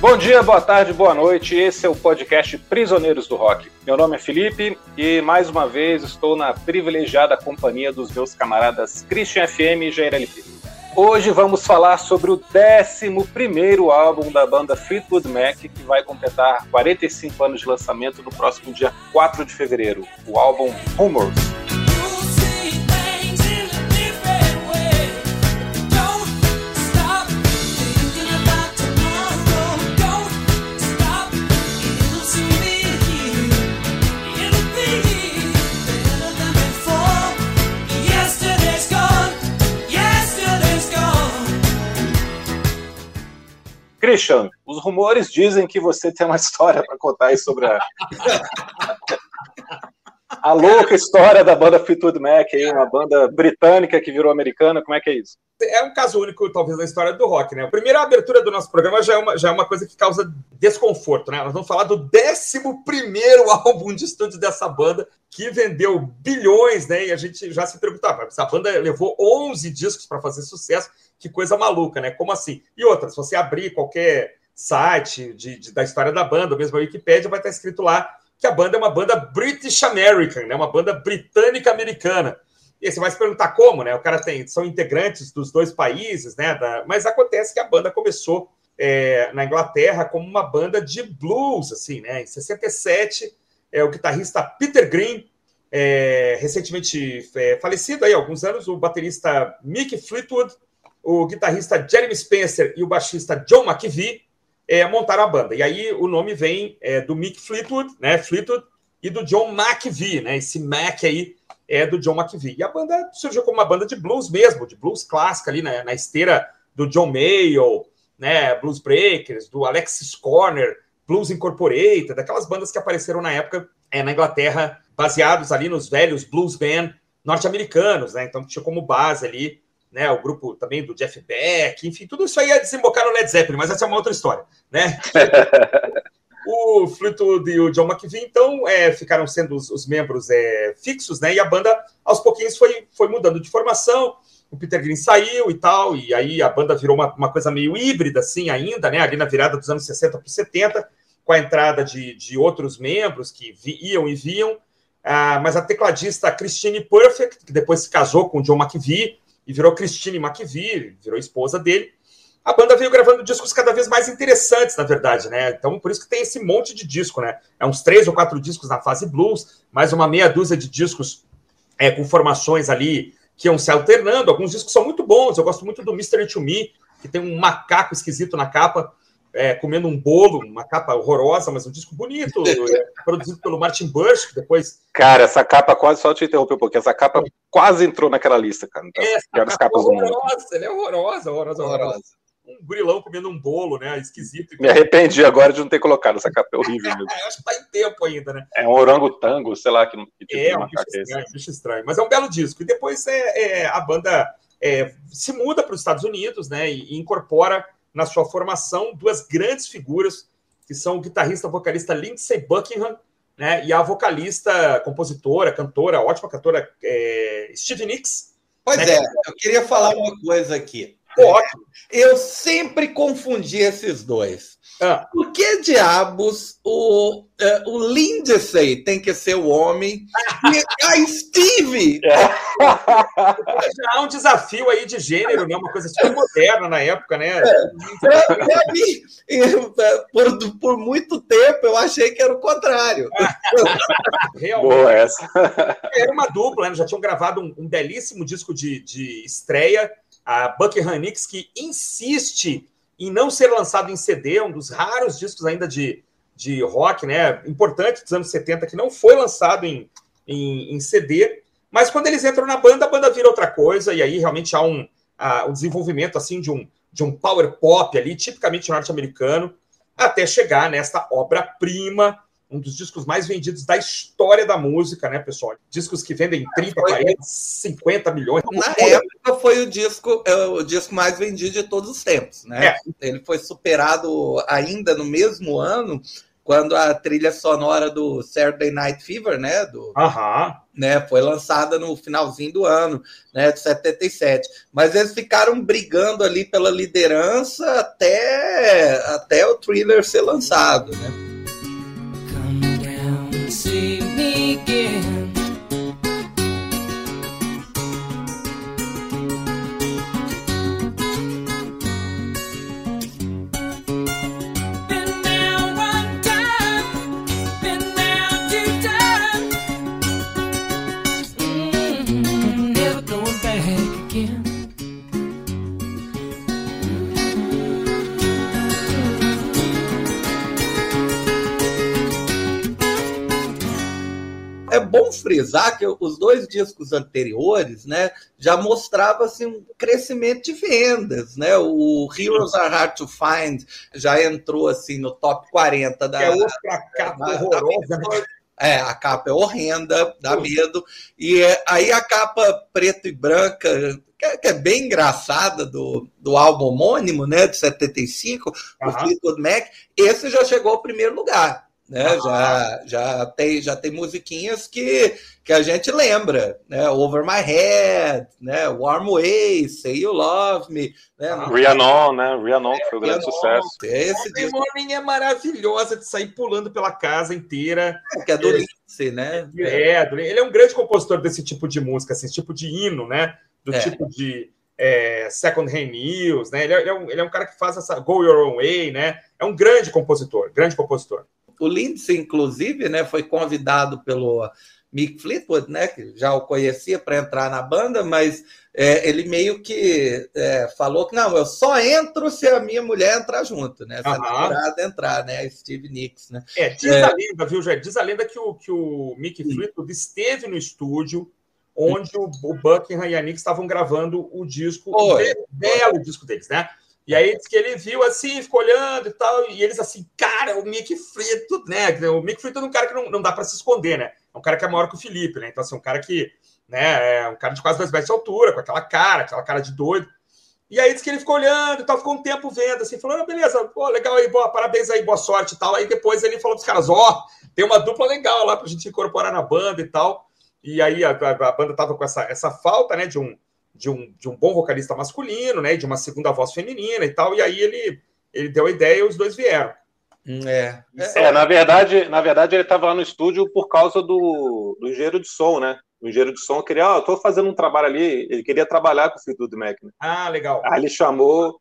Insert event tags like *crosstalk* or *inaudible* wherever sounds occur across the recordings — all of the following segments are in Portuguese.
Bom dia, boa tarde, boa noite. Esse é o podcast Prisioneiros do Rock. Meu nome é Felipe e mais uma vez estou na privilegiada companhia dos meus camaradas Christian FM e Jair LP. Hoje vamos falar sobre o 11 álbum da banda Fleetwood Mac, que vai completar 45 anos de lançamento no próximo dia 4 de fevereiro, o álbum Rumors. Christian, os rumores dizem que você tem uma história para contar aí sobre a... *laughs* a louca história da banda Fleetwood Mac, aí, uma banda britânica que virou americana. Como é que é isso? É um caso único, talvez, na história do rock, né? A primeira abertura do nosso programa já é uma, já é uma coisa que causa desconforto, né? Nós vamos falar do 11 *laughs* álbum de estúdio dessa banda, que vendeu bilhões, né? E a gente já se perguntava, essa banda levou 11 discos para fazer sucesso que coisa maluca, né? Como assim? E outra, se você abrir qualquer site de, de, da história da banda, mesmo a Wikipedia, vai estar escrito lá que a banda é uma banda British American, né? Uma banda britânica americana. E aí você vai se perguntar como, né? O cara tem, são integrantes dos dois países, né? Da, mas acontece que a banda começou é, na Inglaterra como uma banda de blues, assim, né? Em 67, é, o guitarrista Peter Green, é, recentemente é, falecido aí há alguns anos, o baterista Mick Fleetwood o guitarrista Jeremy Spencer e o baixista John McVie é, montaram a banda. E aí o nome vem é, do Mick Fleetwood, né? Fleetwood, e do John McVie, né? Esse Mac aí é do John McVie. E a banda surgiu como uma banda de blues mesmo, de blues clássica ali na, na esteira do John Mayall, né? Blues Breakers, do Alexis Corner, Blues Incorporated, daquelas bandas que apareceram na época é, na Inglaterra, baseados ali nos velhos blues band norte-americanos, né? Então tinha como base ali né, o grupo também do Jeff Beck, enfim, tudo isso aí ia desembocar no Led Zeppelin, mas essa é uma outra história, né? *laughs* o Fleetwood e o John McVie, então, é, ficaram sendo os, os membros é, fixos, né? E a banda, aos pouquinhos, foi, foi mudando de formação. O Peter Green saiu e tal, e aí a banda virou uma, uma coisa meio híbrida, assim, ainda, né? Ali na virada dos anos 60 para 70, com a entrada de, de outros membros que vi, iam e vinham. Ah, mas a tecladista Christine Perfect, que depois se casou com o John McVie, e virou Christine McVie, virou esposa dele. A banda veio gravando discos cada vez mais interessantes, na verdade, né? Então, por isso que tem esse monte de disco, né? É uns três ou quatro discos na fase blues, mais uma meia dúzia de discos é, com formações ali que iam se alternando. Alguns discos são muito bons. Eu gosto muito do Mystery to Me, que tem um macaco esquisito na capa é, comendo um bolo, uma capa horrorosa, mas um disco bonito, *laughs* é, produzido pelo Martin Bush, que depois. Cara, essa capa quase, só te interromper um pouquinho, essa capa quase entrou naquela lista, cara. Então, essa capa capas horrorosa, ela é horrorosa, horrorosa, horrorosa. Um gurilão comendo um bolo, né? Esquisito. Me arrependi agora de não ter colocado essa capa, é horrível mesmo. *laughs* Acho que tá em tempo ainda, né? É um orangotango, sei lá, que, que tipo é, um bicho estranho, um bicho estranho, mas é um belo disco. E depois é, é a banda é, se muda para os Estados Unidos, né? E, e incorpora na sua formação duas grandes figuras, que são o guitarrista vocalista Lindsey Buckingham né, e a vocalista, compositora, cantora, ótima cantora é, Stevie Nicks. Pois né, é, eu queria falar uma coisa aqui. Ótimo. Eu sempre confundi esses dois. Ah. Por que diabos o, uh, o Lindsay tem que ser o homem e a Steve? É. *laughs* Já há um desafio aí de gênero, né? Uma coisa super moderna na época, né? É. mim, por, por muito tempo eu achei que era o contrário. *laughs* Realmente. Boa essa. Era uma dupla, né? Já tinham gravado um, um belíssimo disco de, de estreia, a Buckingham Nicks, que insiste em não ser lançado em CD, um dos raros discos ainda de, de rock, né? Importante dos anos 70, que não foi lançado em, em, em CD. Mas quando eles entram na banda, a banda vira outra coisa, e aí realmente há um, uh, um desenvolvimento assim de um, de um power pop ali, tipicamente norte-americano, até chegar nesta obra-prima um dos discos mais vendidos da história da música, né, pessoal? Discos que vendem 30, 40, 50 milhões. Na época foi o disco, é, o disco mais vendido de todos os tempos, né? É. Ele foi superado ainda no mesmo ano quando a trilha sonora do Saturday Night Fever, né, do, Aham. né, foi lançada no finalzinho do ano, né, de 77. Mas eles ficaram brigando ali pela liderança até até o Thriller ser lançado, né? Frisar que os dois discos anteriores né, já mostrava assim, um crescimento de vendas. Né? O Heroes Are Hard to Find já entrou assim, no top 40 da. É outra capa horrorosa. Né? É, a capa é horrenda, dá medo. E é, aí a capa preta e branca, que é, que é, bem engraçada, do, do álbum homônimo, né, de 75, uhum. o Fleetwood Mac, esse já chegou ao primeiro lugar né? Ah. Já, já, tem, já tem musiquinhas que, que a gente lembra, né? Over My Head, né? Warm Way, Say You Love Me. Né? Ah. Rhiannon, né? Rhiannon, que foi um grande sucesso. Esse disco... Morning é maravilhosa de sair pulando pela casa inteira. É, que é do ele, Lindsay, né? É, ele é um grande compositor desse tipo de música, assim, esse tipo de hino, né? Do é. tipo de é, Second Hand News, né? Ele é, ele é, um, ele é um cara que faz essa Go Your Own Way, né? É um grande compositor, grande compositor. O Lindsay, inclusive, né, foi convidado pelo Mick Fleetwood, né, que já o conhecia para entrar na banda, mas é, ele meio que é, falou que não, eu só entro se a minha mulher entrar junto, né? Se a namorada entrar, né? Steve Nicks, né? É, diz é... a lenda, viu, Jair? Diz a lenda que o, que o Mick Fleetwood esteve no estúdio onde o, o Buckingham e a Nicks estavam gravando o disco, o belo disco deles, né? E aí diz que ele viu assim, ficou olhando e tal, e eles assim, cara, o Mick Frito, né? O Mick Frito é um cara que não, não dá para se esconder, né? É um cara que é maior que o Felipe, né? Então, assim, um cara que, né, é um cara de quase dois metros de altura, com aquela cara, aquela cara de doido. E aí diz que ele ficou olhando e tal, ficou um tempo vendo, assim, falando, ah, beleza, pô, legal aí, boa, parabéns aí, boa sorte e tal. Aí depois ele falou pros caras, ó, oh, tem uma dupla legal lá pra gente incorporar na banda e tal. E aí a, a, a banda tava com essa, essa falta, né, de um de um, de um bom vocalista masculino, né? De uma segunda voz feminina e tal. E aí ele, ele deu a ideia e os dois vieram. Hum, é. é, na verdade, na verdade ele estava lá no estúdio por causa do, do engenheiro de som, né? O engenheiro de som queria, ó, oh, eu tô fazendo um trabalho ali, ele queria trabalhar com o Fleetwood Mac. Né? Ah, legal. Aí ele chamou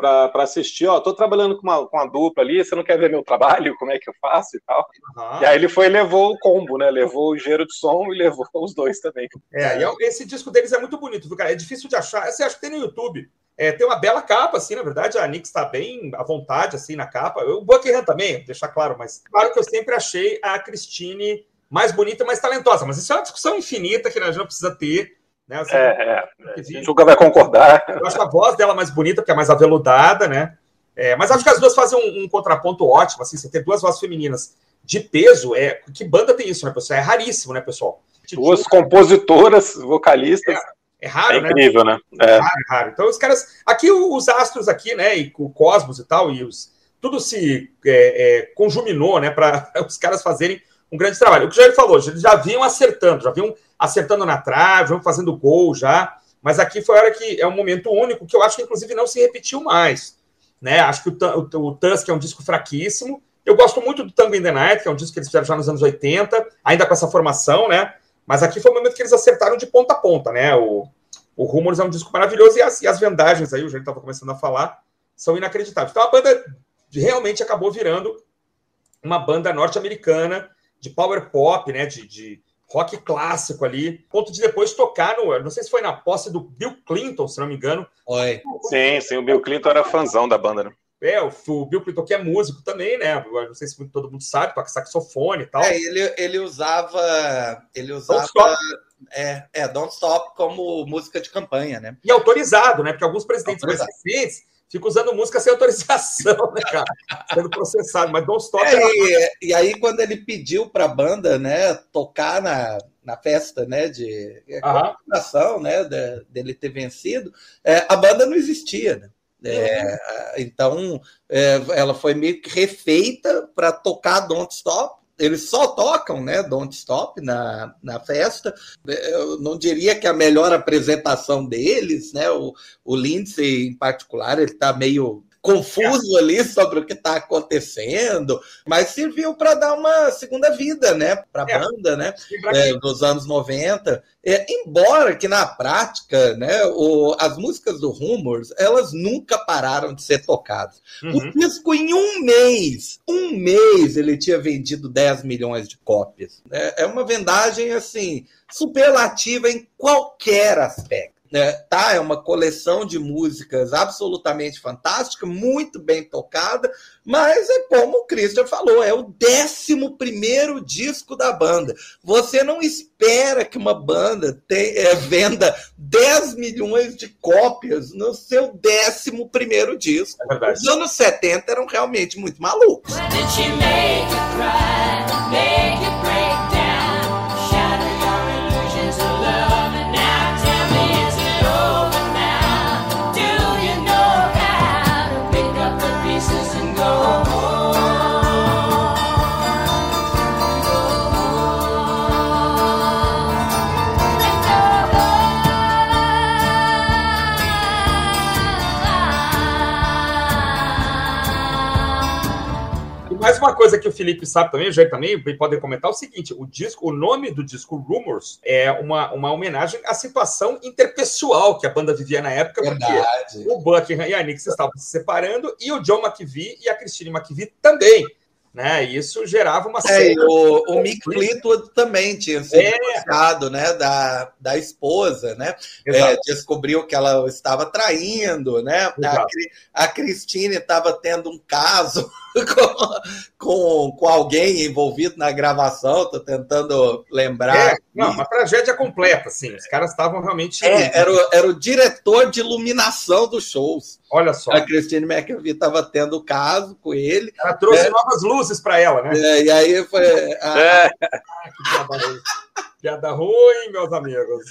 para assistir, ó, tô trabalhando com uma, com uma dupla ali, você não quer ver meu trabalho, como é que eu faço e tal. Uhum. E aí ele foi e levou o combo, né? Levou o engenheiro de som e levou *laughs* os dois também. É, e é esse disco deles é muito bonito, viu, cara? É difícil de achar. Você acha que tem no YouTube. É, tem uma bela capa, assim, na verdade, a Nix está bem à vontade, assim, na capa. O Buckingham também, deixar claro, mas claro que eu sempre achei a Christine mais bonita mais talentosa, mas isso é uma discussão infinita que a gente não precisa ter né? Assim, é, é. Gente nunca vai concordar. Eu acho a voz dela mais bonita, porque é mais aveludada, né? É, mas acho que as duas fazem um, um, contraponto ótimo, assim, você ter duas vozes femininas de peso, é que banda tem isso, né, pessoal? É raríssimo, né, pessoal? Duas compositoras, vocalistas. É, é raro, é incrível, né? né? É. raro, é raro. Então, os caras. Aqui, os astros aqui, né? E o Cosmos e tal, e os. Tudo se é, é conjuminou, né? Para *laughs* os caras fazerem um grande trabalho. O que já ele falou, eles já vinham acertando, já vinham acertando na trave, vão fazendo gol já. Mas aqui foi a hora que é um momento único que eu acho que, inclusive, não se repetiu mais. Né? Acho que o, o, o Tusk é um disco fraquíssimo. Eu gosto muito do Tango in the Night, que é um disco que eles fizeram já nos anos 80, ainda com essa formação, né? Mas aqui foi o momento que eles acertaram de ponta a ponta, né? O, o Rumors é um disco maravilhoso e as, e as vendagens aí, o Jair estava começando a falar, são inacreditáveis. Então a banda realmente acabou virando uma banda norte-americana de power pop, né? De, de rock clássico ali, ponto de depois tocar no, não sei se foi na posse do Bill Clinton, se não me engano. Oi. Sim, sim, o Bill Clinton era fãzão da banda, né? É, o, o Bill Clinton que é músico também, né? não sei se todo mundo sabe, toca saxofone e tal. É, ele, ele usava. Ele usava. Don't Stop. É, é, Don't Stop como música de campanha, né? E autorizado, né? Porque alguns presidentes mais recentes fica usando música sem autorização, né, cara? Sendo processado, mas Don't Stop. É, e, e, aí, quando ele pediu para a banda, né, tocar na, na festa, né, de comemoração, né, de, dele ter vencido, é, a banda não existia, né? É, então, é, ela foi meio que refeita para tocar Don't Stop. Eles só tocam, né, Don't Stop na, na festa. Eu não diria que a melhor apresentação deles, né, o, o Lindsay em particular, ele está meio confuso ali sobre o que está acontecendo, mas serviu para dar uma segunda vida, né, para a é. banda, né, é, dos anos 90. É, embora que na prática, né, o, as músicas do Rumors, elas nunca pararam de ser tocadas. Uhum. O disco em um mês, um mês ele tinha vendido 10 milhões de cópias. É, é uma vendagem assim superlativa em qualquer aspecto né, tá? É uma coleção de músicas absolutamente fantástica, muito bem tocada, mas é como o Christian falou, é o décimo primeiro disco da banda. Você não espera que uma banda tem, é, venda 10 milhões de cópias no seu décimo primeiro disco. É Os anos 70 eram realmente muito malucos. mais uma coisa que o Felipe sabe também, o Jair também, podem comentar é o seguinte: o disco, o nome do disco Rumors é uma, uma homenagem à situação interpessoal que a banda vivia na época, Verdade. porque o Buckingham e a Nix estavam se separando, e o John McVie e a Christine McVie também né? Isso gerava uma é, o, o Mick Fleetwood também tinha sido é. divorciado, né, da, da esposa, né? É, descobriu que ela estava traindo, né? A, a Cristine estava tendo um caso com, com, com, alguém envolvido na gravação, tô tentando lembrar. É, não, uma tragédia completa, assim. Os caras estavam realmente. É, era, o, era o diretor de iluminação dos shows. Olha só. A Christine McVie estava tendo caso com ele. Ela trouxe né? novas luzes para ela, né? É, e aí foi. A... É. Ah, que piada ruim. Piada ruim, meus amigos.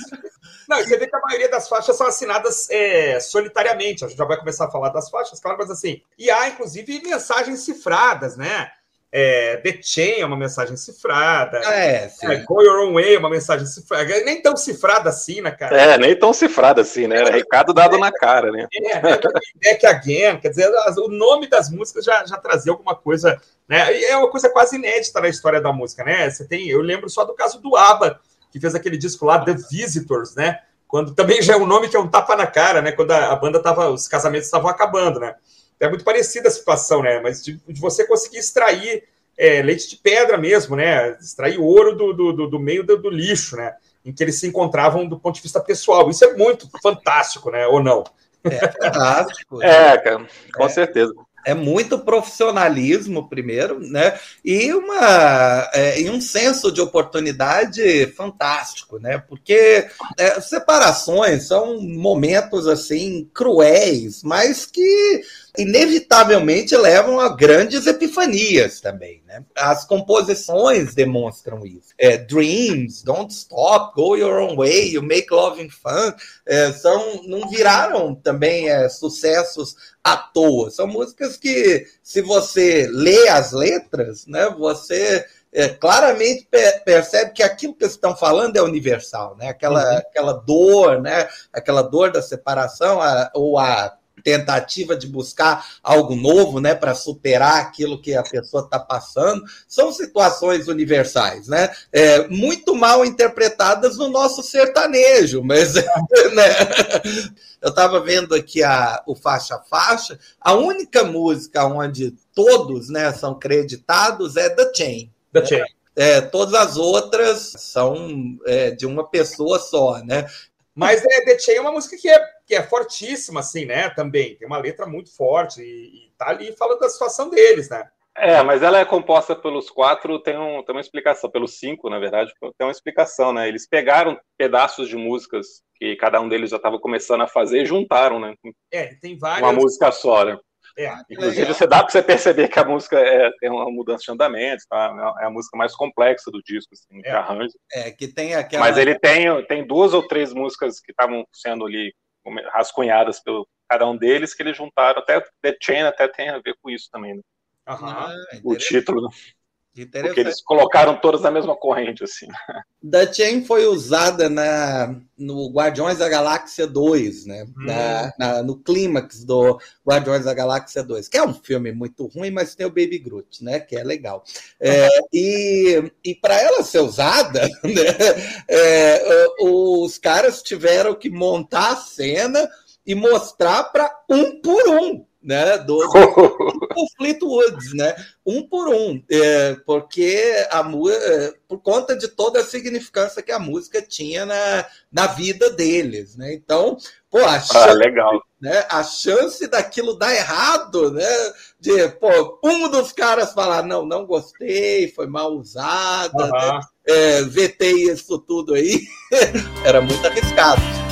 Não, você vê que a maioria das faixas são assinadas é, solitariamente. A gente já vai começar a falar das faixas, claro, mas assim. E há, inclusive, mensagens cifradas, né? É, The Chain é uma mensagem cifrada. É, sim. É, Go Your Own Way é uma mensagem cifrada. Nem tão cifrada assim, né, cara? É, nem tão cifrada assim, né? Era recado dado é, na cara, né? É, Back Again, quer dizer, o nome das músicas já, já trazia alguma coisa, né? E é uma coisa quase inédita na história da música, né? Você tem, eu lembro só do caso do ABBA, que fez aquele disco lá, The Visitors, né? Quando também já é um nome que é um tapa na cara, né? Quando a, a banda tava, os casamentos estavam acabando, né? É muito parecida a situação, né? Mas de, de você conseguir extrair é, leite de pedra mesmo, né? Extrair ouro do, do, do meio do, do, lixo, né? Em que eles se encontravam do ponto de vista pessoal. Isso é muito fantástico, né? Ou não? É fantástico. *laughs* é, cara, com é. certeza é muito profissionalismo primeiro, né? E uma é, e um senso de oportunidade fantástico, né? Porque é, separações são momentos assim cruéis, mas que inevitavelmente levam a grandes epifanias também, né? As composições demonstram isso. É, Dreams, Don't Stop, Go Your Own Way, You Make Loving Fun, é, são não viraram também é, sucessos à toa. São músicas que, se você lê as letras, né, você é, claramente percebe que aquilo que eles estão falando é universal, né? Aquela, uhum. aquela dor, né? Aquela dor da separação, a, ou a tentativa de buscar algo novo, né, para superar aquilo que a pessoa está passando, são situações universais, né, é, muito mal interpretadas no nosso sertanejo, mas, *laughs* né, eu estava vendo aqui a, o faixa faixa, a única música onde todos, né, são creditados é The Chain. The Chain. É, todas as outras são é, de uma pessoa só, né? Mas é, The Chain é uma música que é, que é fortíssima, assim, né? Também. Tem uma letra muito forte e, e tá ali falando da situação deles, né? É, mas ela é composta pelos quatro, tem, um, tem uma explicação, pelos cinco, na verdade, tem uma explicação, né? Eles pegaram pedaços de músicas que cada um deles já estava começando a fazer e juntaram, né? É, tem várias. Uma música só, né? É, Inclusive, legal. você dá para você perceber que a música é, tem uma mudança de andamento, tá? é a música mais complexa do disco, assim, é. arranjo. É, que tem aquela... Mas ele tem, tem duas ou três músicas que estavam sendo ali rascunhadas pelo, cada um deles, que eles juntaram, até The Chain até tem a ver com isso também, né? Uhum. Ah, o título, né? Porque eles colocaram todas na mesma corrente, assim. *laughs* The Chain foi usada na, no Guardiões da Galáxia 2, né? Hum. Na, na, no clímax do Guardiões da Galáxia 2, que é um filme muito ruim, mas tem o Baby Groot, né? Que é legal. É, *laughs* e e para ela ser usada, *laughs* né? É, os caras tiveram que montar a cena e mostrar para um por um né, do, do *laughs* conflito Woods, né, um por um, é, porque a é, por conta de toda a significância que a música tinha na, na vida deles, né, então, pô, a ah, chance, ah, legal. Né, a chance daquilo dar errado, né, de, pô, um dos caras falar, não, não gostei, foi mal usada, uhum. né, é, vetei isso tudo aí, *laughs* era muito arriscado.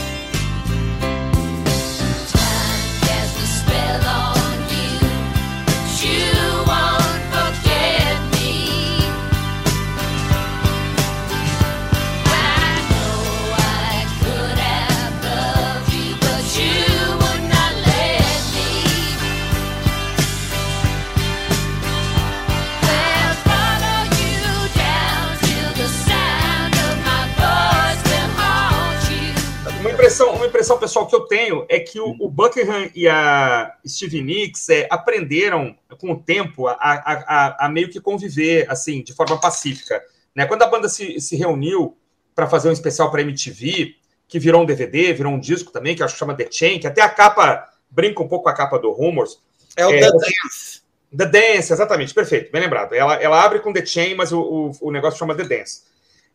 Impressão, pessoal que eu tenho é que o, o Buckingham e a Steve Nicks é, aprenderam com o tempo a, a, a, a, meio que conviver assim de forma pacífica. Né? Quando a banda se, se reuniu para fazer um especial para MTV, que virou um DVD, virou um disco também, que acho que chama The Chain, que até a capa brinca um pouco com a capa do Rumors. É o é, The Dance. The Dance, exatamente, perfeito, bem lembrado. Ela, ela abre com The Chain, mas o, o, o negócio chama The Dance.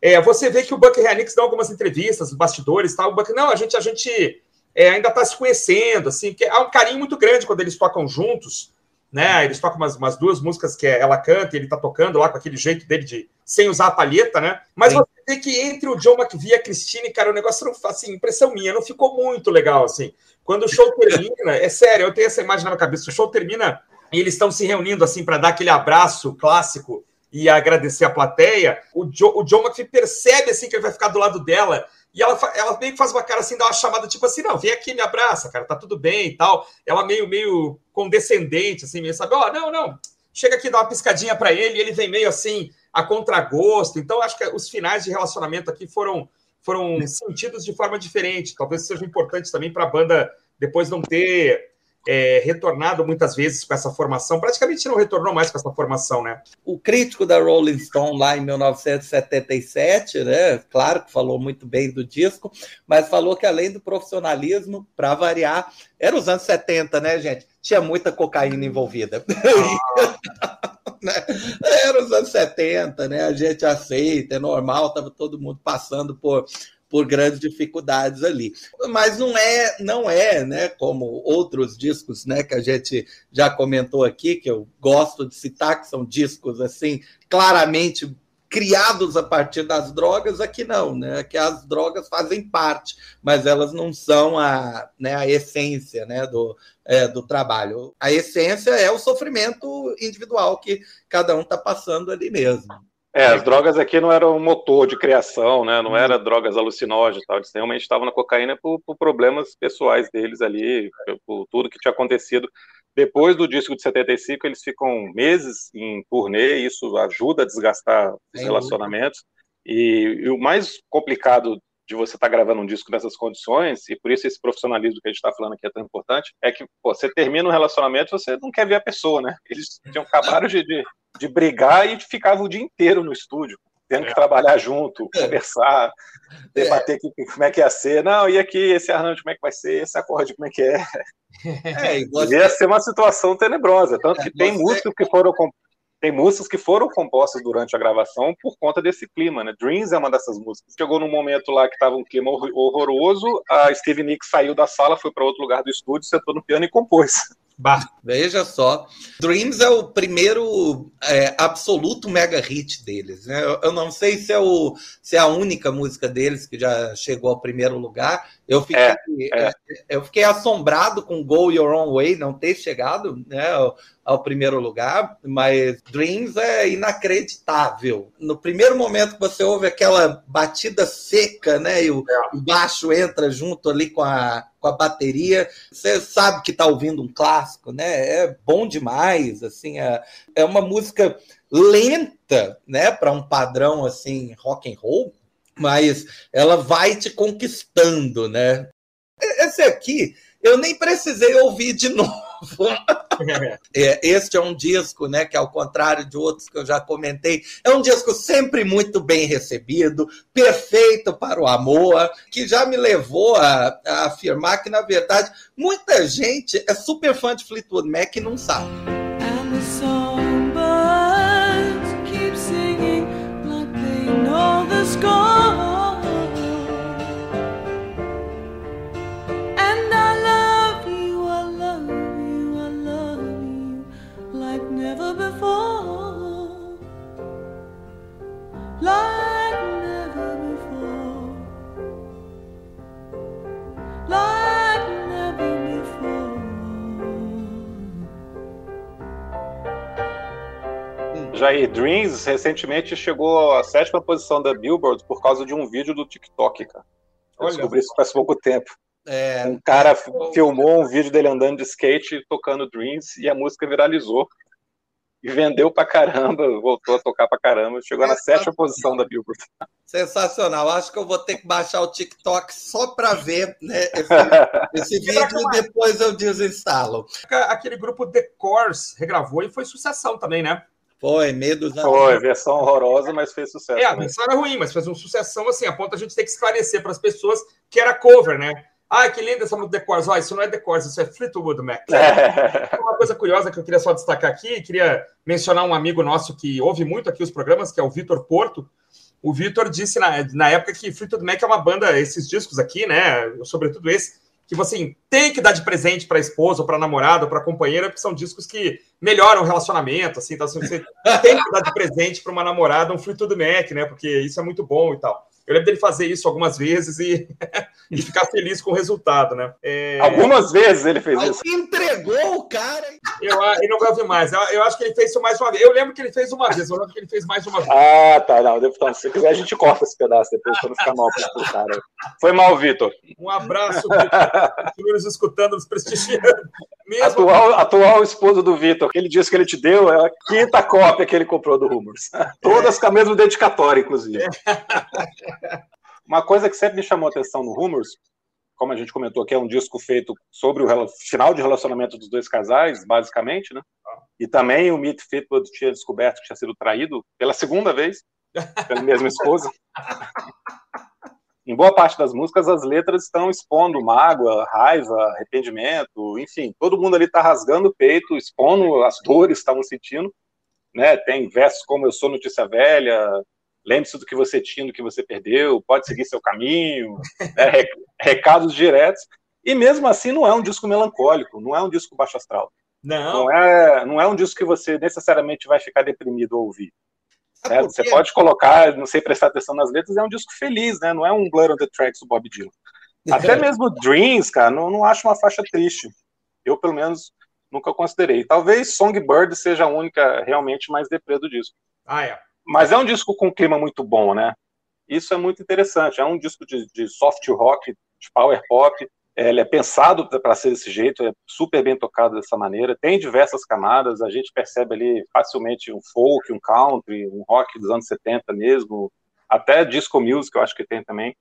É, você vê que o Buckingham Nicks dá algumas entrevistas, bastidores, tal. O Buck, não, a gente, a gente é, ainda está se conhecendo, assim, que há um carinho muito grande quando eles tocam juntos, né? Eles tocam umas, umas duas músicas que ela canta e ele está tocando lá com aquele jeito dele de sem usar a palheta, né? Mas Sim. você vê que entre o John McVie e a Christine, cara, o negócio não, assim, impressão minha, não ficou muito legal, assim. Quando o show *laughs* termina, é sério, eu tenho essa imagem na minha cabeça, o show termina e eles estão se reunindo assim para dar aquele abraço clássico e agradecer a plateia, o, jo, o John McPhee percebe assim que ele vai ficar do lado dela. E ela, ela meio que faz uma cara assim, dá uma chamada, tipo assim, não, vem aqui, me abraça, cara, tá tudo bem e tal. Ela meio, meio condescendente, assim, meio, sabe, ó, oh, não, não, chega aqui, dá uma piscadinha para ele, e ele vem meio assim, a contragosto. Então, acho que os finais de relacionamento aqui foram, foram sentidos de forma diferente. Talvez sejam importantes também para a banda depois não ter é, retornado muitas vezes com essa formação, praticamente não retornou mais com essa formação, né? O crítico da Rolling Stone lá em 1977, né? Claro que falou muito bem do disco, mas falou que além do profissionalismo, para variar, era os anos 70, né, gente? Tinha muita cocaína envolvida. Ah. *laughs* Né? Era os anos 70, né? A gente aceita, é normal, estava todo mundo passando por por grandes dificuldades ali. Mas não é, não é, né, como outros discos, né, que a gente já comentou aqui, que eu gosto de citar, que são discos assim, claramente criados a partir das drogas, aqui não, né? Que as drogas fazem parte, mas elas não são a, né, a essência né, do, é, do trabalho. A essência é o sofrimento individual que cada um está passando ali mesmo. É, as drogas aqui não eram um motor de criação, né? Não uhum. era drogas alucinógenas, tal. Eles realmente estavam na cocaína por, por, problemas pessoais deles ali, por tudo que tinha acontecido. Depois do disco de 75, eles ficam meses em turnê, isso ajuda a desgastar os relacionamentos. E, e, o mais complicado de você estar tá gravando um disco nessas condições, e por isso esse profissionalismo que a gente está falando aqui é tão importante, é que pô, você termina um relacionamento você não quer ver a pessoa, né? Eles tinham acabado de, de de brigar e ficava o dia inteiro no estúdio, tendo que é. trabalhar junto, é. conversar, debater é. como é que ia ser. Não, e aqui, esse arranjo, como é que vai ser? Esse acorde, como é que é? *laughs* é. Ia ser uma situação tenebrosa. Tanto que tem músicos que foram tem músicas que foram compostas durante a gravação por conta desse clima, né? Dreams é uma dessas músicas. Chegou num momento lá que estava um clima horroroso, a Steve Nicks saiu da sala, foi para outro lugar do estúdio, sentou no piano e compôs. Bah. Veja só. Dreams é o primeiro é, absoluto mega hit deles. Né? Eu, eu, não sei se é, o, se é a única música deles que já chegou ao primeiro lugar. Eu fiquei, é, é. eu fiquei assombrado com Go Your Own Way não ter chegado né, ao, primeiro lugar, mas Dreams é inacreditável. No primeiro momento que você ouve aquela batida seca, né, e o, é. o baixo entra junto ali com a com a bateria. Você sabe que está ouvindo um clássico, né? É bom demais, assim, é, é uma música lenta, né, para um padrão assim rock and roll, mas ela vai te conquistando, né? Esse aqui eu nem precisei ouvir de *laughs* novo. *laughs* é, este é um disco, né, que ao contrário de outros que eu já comentei, é um disco sempre muito bem recebido, perfeito para o amor, que já me levou a, a afirmar que, na verdade, muita gente é super fã de Fleetwood Mac e não sabe. Jair, Dreams recentemente chegou à sétima posição da Billboard por causa de um vídeo do TikTok, cara. Eu Olha, descobri isso faz pouco tempo. É... Um cara filmou um vídeo dele andando de skate tocando Dreams e a música viralizou e vendeu pra caramba, voltou a tocar pra caramba, chegou na sétima posição da Billboard. Sensacional. Acho que eu vou ter que baixar o TikTok só para ver né, esse, *laughs* esse vídeo e depois eu desinstalo. Aquele grupo The Course regravou e foi sucessão também, né? Foi, meio dos Foi, versão horrorosa, mas fez sucesso. É, a versão era ruim, mas fez uma sucessão assim, a ponto a gente ter que esclarecer para as pessoas que era cover, né? Ah, que linda essa música The Course. Oh, isso não é The Course, isso é Fleetwood Mac. *laughs* É. Uma coisa curiosa que eu queria só destacar aqui, queria mencionar um amigo nosso que ouve muito aqui os programas, que é o Vitor Porto. O Vitor disse na, na época que Fleetwood Mac é uma banda, esses discos aqui, né, sobretudo esse, que você tem que dar de presente para a esposa, ou para namorada, ou para companheira, porque são discos que melhoram o relacionamento, assim, então assim, você *laughs* tem que dar de presente para uma namorada um Fleetwood Mac, né, porque isso é muito bom e tal. Eu lembro dele fazer isso algumas vezes e, *laughs* e ficar feliz com o resultado, né? É... Algumas vezes ele fez isso. Entregou o cara. Eu, eu não ver mais. Eu, eu, acho que ele fez isso mais uma vez. Eu lembro que ele fez uma vez. Eu lembro que ele fez mais uma vez. Ah, tá. Não, deputado, se quiser, a gente corta esse pedaço depois para não ficar mal para o cara. Foi mal, Vitor. Um abraço, Vitor. nos escutando, nos prestigiando. Mesmo... Atual, atual esposo do Vitor. Aquele disco que ele te deu é a quinta cópia que ele comprou do Rumors. Todas com a mesma dedicatória, inclusive. *laughs* Uma coisa que sempre me chamou atenção no Rumors, como a gente comentou que é um disco feito sobre o final de relacionamento dos dois casais, basicamente, né? E também o Meet Fitwood tinha descoberto que tinha sido traído pela segunda vez pela mesma esposa. em boa parte das músicas, as letras estão expondo mágoa, raiva, arrependimento, enfim, todo mundo ali está rasgando o peito, expondo as dores que estavam sentindo. Né? Tem versos como Eu Sou Notícia Velha, lembre-se do que você tinha, do que você perdeu, pode seguir seu caminho, né, recados diretos. E mesmo assim não é um disco melancólico, não é um disco baixo astral. Não. Não é, não é um disco que você necessariamente vai ficar deprimido ao ouvir. Né? Você pode colocar, não sei prestar atenção nas letras, é um disco feliz, né? Não é um Blood on the Tracks do Bob Dylan. Até *laughs* mesmo Dreams, cara, não, não acho uma faixa triste. Eu, pelo menos, nunca considerei. Talvez Songbird seja a única realmente mais deprê do disco. Ah, é. Mas é um disco com um clima muito bom, né? Isso é muito interessante. É um disco de, de soft rock, de power pop. É, ele é pensado para ser desse jeito, é super bem tocado dessa maneira. Tem diversas camadas, a gente percebe ali facilmente um folk, um country, um rock dos anos 70 mesmo, até disco music, eu acho que tem também.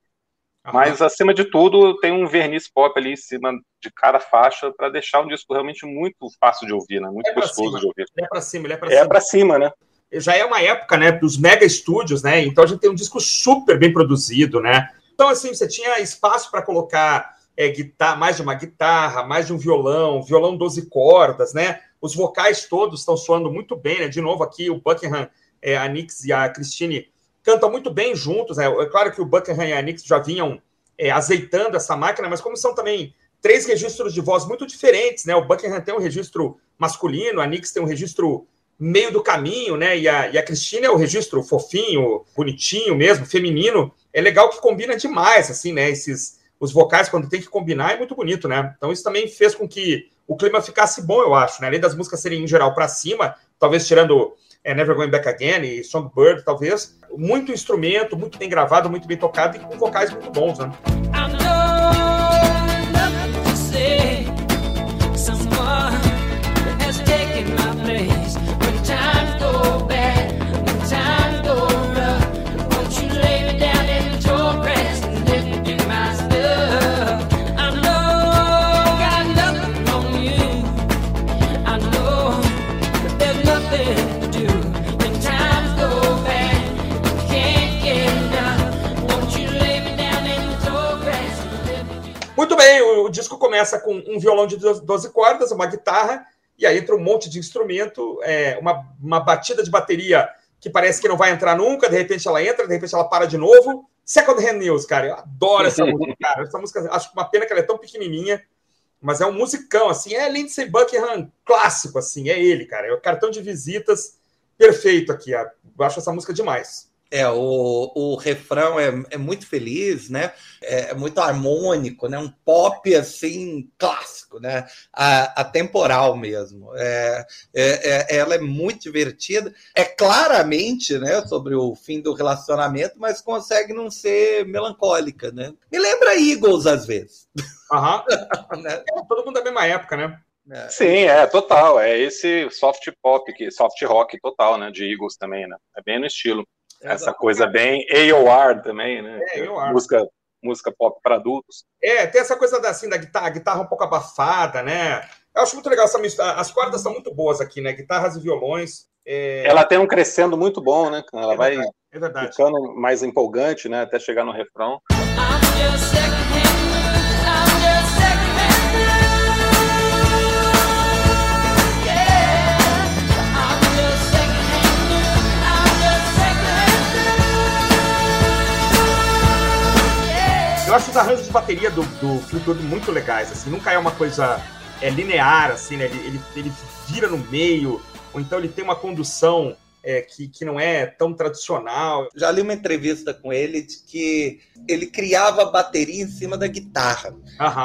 Mas, acima de tudo, tem um verniz pop ali em cima de cada faixa para deixar um disco realmente muito fácil de ouvir, né? Muito é gostoso de ouvir. É para cima, ele é para é cima. É para cima, né? Já é uma época, né, dos mega estúdios, né? Então a gente tem um disco super bem produzido, né? Então assim, você tinha espaço para colocar é, guitarra, mais de uma guitarra, mais de um violão, violão 12 cordas, né? Os vocais todos estão soando muito bem, né? De novo aqui o Buckingham, é, a Nix e a Christine cantam muito bem juntos, né? É claro que o Buckingham e a Nix já vinham é, azeitando essa máquina, mas como são também três registros de voz muito diferentes, né? O Buckingham tem um registro masculino, a Nix tem um registro meio do caminho, né? E a, e a Cristina é o registro fofinho, bonitinho mesmo, feminino. É legal que combina demais, assim, né? Esses os vocais, quando tem que combinar, é muito bonito, né? Então, isso também fez com que o clima ficasse bom, eu acho, né? Além das músicas serem, em geral, para cima, talvez tirando é, Never Going Back Again e Songbird, talvez, muito instrumento, muito bem gravado, muito bem tocado e com vocais muito bons, né? Muito bem, o, o, disco começa com um violão de 12 cordas, uma guitarra, e aí entra um monte de instrumento, é, uma, uma batida de bateria que parece que não vai entrar nunca, de repente ela entra, de repente ela para de novo. Second Hand News, cara, eu adoro essa *laughs* música, cara. Essa música, acho uma pena que ela é tão pequenininha, mas é um musicão, assim, é Lindsey Buckingham clássico, assim, é ele, cara. É o cartão de visitas perfeito aqui. Eu acho essa música demais. É, o, o refrão é, é muito feliz, né? É, é, muito harmônico, né? Um pop assim clássico, né? A, atemporal mesmo. É, é, é, ela é muito divertida. É claramente, né? Sobre o fim do relacionamento, mas consegue não ser melancólica, né? Me lembra Eagles às vezes. Aham. *laughs* né? É, todo mundo da mesma época, né? É. Sim, é total. É esse soft pop, soft rock total, né? De Eagles também, né? É bem no estilo. Essa coisa bem AOR também, né? É, AOR. Música, música pop para adultos. É, tem essa coisa da, assim, da guitarra, guitarra um pouco abafada, né? Eu acho muito legal essa mistura. As cordas são muito boas aqui, né? Guitarras e violões. É... Ela tem um crescendo muito bom, né? Ela é vai é ficando mais empolgante, né? Até chegar no refrão. Eu acho os arranjos de bateria do, do Fleetwood muito legais, assim, nunca é uma coisa é, linear, assim, né? Ele, ele, ele vira no meio, ou então ele tem uma condução é, que, que não é tão tradicional. Já li uma entrevista com ele de que ele criava bateria em cima da guitarra.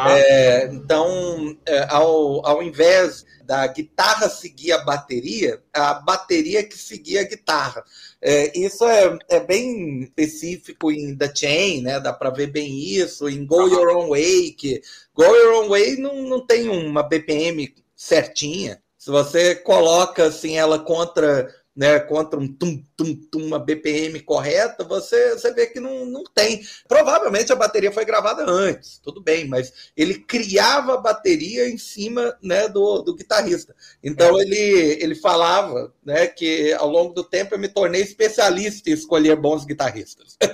É, então, é, ao, ao invés da guitarra seguir a bateria, a bateria que seguia a guitarra. É, isso é, é bem específico em The Chain, né? Dá para ver bem isso, em Go Your Own Way, que Go Your Own Way não, não tem uma BPM certinha. Se você coloca assim ela contra né, contra um tum, tum, tum, uma BPM correta, você, você vê que não, não tem. Provavelmente a bateria foi gravada antes, tudo bem, mas ele criava a bateria em cima né, do, do guitarrista. Então é. ele, ele falava né, que ao longo do tempo eu me tornei especialista em escolher bons guitarristas. *laughs*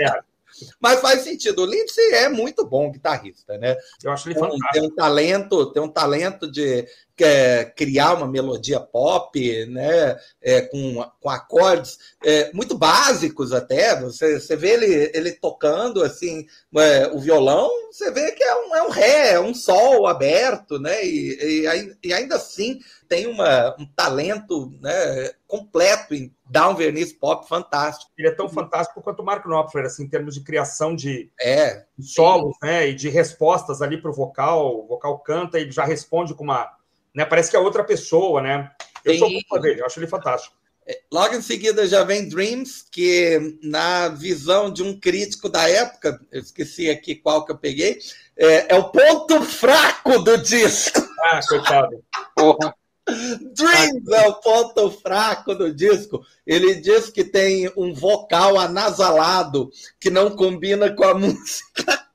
é. *laughs* Mas faz sentido. O Lindsay é muito bom guitarrista, né? Eu acho ele fantástico. Tem um talento, tem um talento de é, criar uma melodia pop, né? É, com, com acordes é, muito básicos até. Você, você vê ele, ele tocando assim é, o violão, você vê que é um, é um ré, é um sol aberto, né? E, e, e ainda assim tem uma, um talento né, completo em dar um verniz pop fantástico. Ele é tão fantástico quanto o Mark Knopfler, assim, em termos de criação de é, solos, né, e de respostas ali para o vocal. O vocal canta e já responde com uma, né, parece que é outra pessoa, né? Eu sou fã dele, eu acho ele fantástico. É, logo em seguida já vem Dreams, que na visão de um crítico da época, eu esqueci aqui qual que eu peguei, é, é o ponto fraco do disco. Ah, coitado. Porra. Dreams é o ponto fraco do disco. Ele diz que tem um vocal anasalado que não combina com a *laughs* música.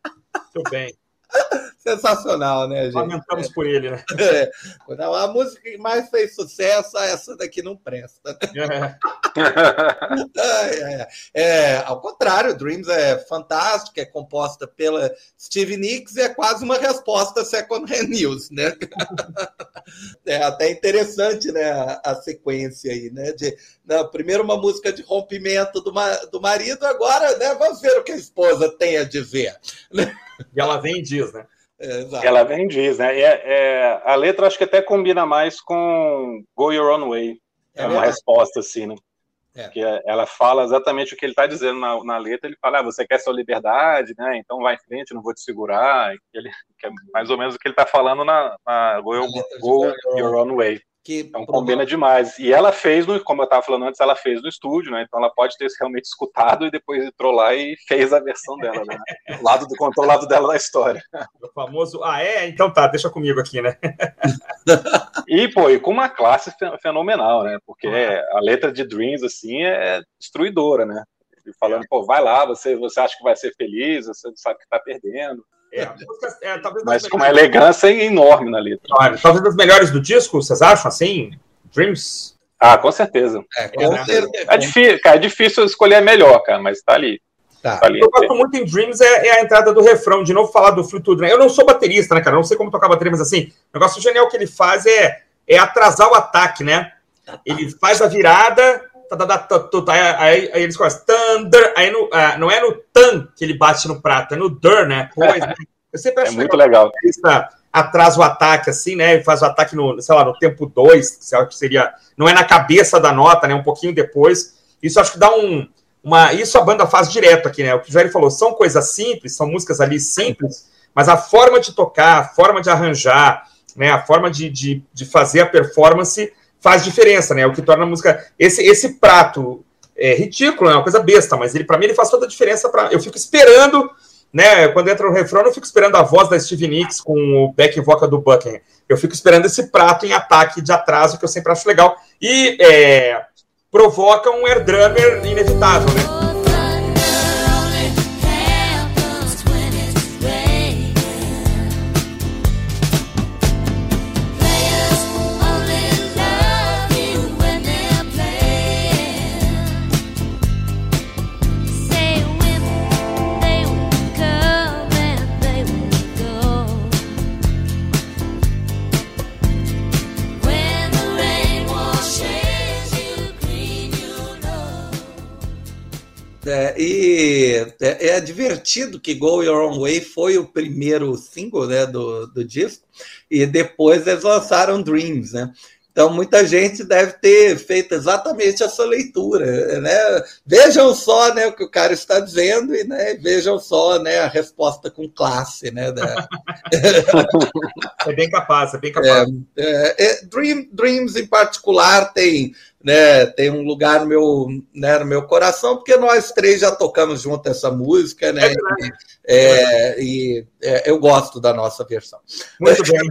Muito bem. *laughs* Sensacional, né, gente? Lamentamos por ele, né? É. A música que mais fez sucesso, essa daqui não presta. É. *laughs* é, é, ao contrário, Dreams é fantástica, é composta pela Steve Nicks e é quase uma resposta a Second Hand News, né? *laughs* É até interessante, né, a, a sequência aí, né? De, não, primeiro uma música de rompimento do, ma do marido, agora, né, vamos ver o que a esposa tem a dizer. E ela vem e diz, né? É, ela vem e diz, né? É, é, a letra acho que até combina mais com Go Your Own Way. É, é uma resposta, assim, né? É. Que ela fala exatamente o que ele está dizendo na, na, letra. Ele fala: ah, você quer sua liberdade, né? Então vai em frente, não vou te segurar. Ele, que é mais ou menos o que ele está falando na, na Go, Go Your Own Way. Que então combina demais. E ela fez, no, como eu estava falando antes, ela fez no estúdio, né? Então ela pode ter realmente escutado e depois entrou lá e fez a versão dela, né? O lado do, contou o lado dela da história. O famoso, ah, é? Então tá, deixa comigo aqui, né? e, pô, e com uma classe fenomenal, né? Porque a letra de Dreams, assim, é destruidora, né? falando, pô, vai lá, você, você acha que vai ser feliz, você sabe que tá perdendo. É, música, é, Mas com uma elegância enorme na letra. Talvez das melhores do disco, vocês acham assim? Dreams? Ah, com certeza. É, com é, certeza. É, difícil, cara, é difícil escolher a melhor, cara, mas tá ali. Tá. O que eu gosto muito em Dreams é, é, a entrada do refrão, de novo falar do Fleetwood Mac. Eu não sou baterista, né, cara? Eu não sei como tocar bateria, mas assim, o negócio genial que ele faz é, é atrasar o ataque, né? Ele faz a virada, tá, tá, tá, aí, aí eles começam, thunder, aí no, uh, não é no tan que ele bate no prato, é no dur, né? Pois, né? Eu sempre acho é muito legal. legal. Atrasa o ataque, assim, né? Faz o ataque no, sei lá, no tempo 2, que seria. Não é na cabeça da nota, né? Um pouquinho depois. Isso acho que dá um uma. Isso a banda faz direto aqui, né? O que o Jair falou, são coisas simples, são músicas ali simples, mas a forma de tocar, a forma de arranjar, né? A forma de, de, de fazer a performance faz diferença, né? O que torna a música. Esse, esse prato é ridículo, é uma coisa besta, mas ele para mim ele faz toda a diferença. Pra... Eu fico esperando, né? Quando entra o refrão, eu fico esperando a voz da Steve Nicks com o back vocal do Buckingham. Eu fico esperando esse prato em ataque de atraso, que eu sempre acho legal. E é, provoca um air drummer inevitável, né? É, é, divertido que Go Your Own Way foi o primeiro single né, do, do disco, e depois eles lançaram Dreams, né? Então, muita gente deve ter feito exatamente essa leitura. Né? Vejam só né, o que o cara está dizendo e né, vejam só né, a resposta com classe. Né, da... *laughs* é bem capaz, é bem capaz. É, é, é Dream, Dreams, em particular, tem né, tem um lugar no meu, né, no meu coração, porque nós três já tocamos junto essa música, né? É, é, e é, eu gosto da nossa versão. Muito *laughs* bem.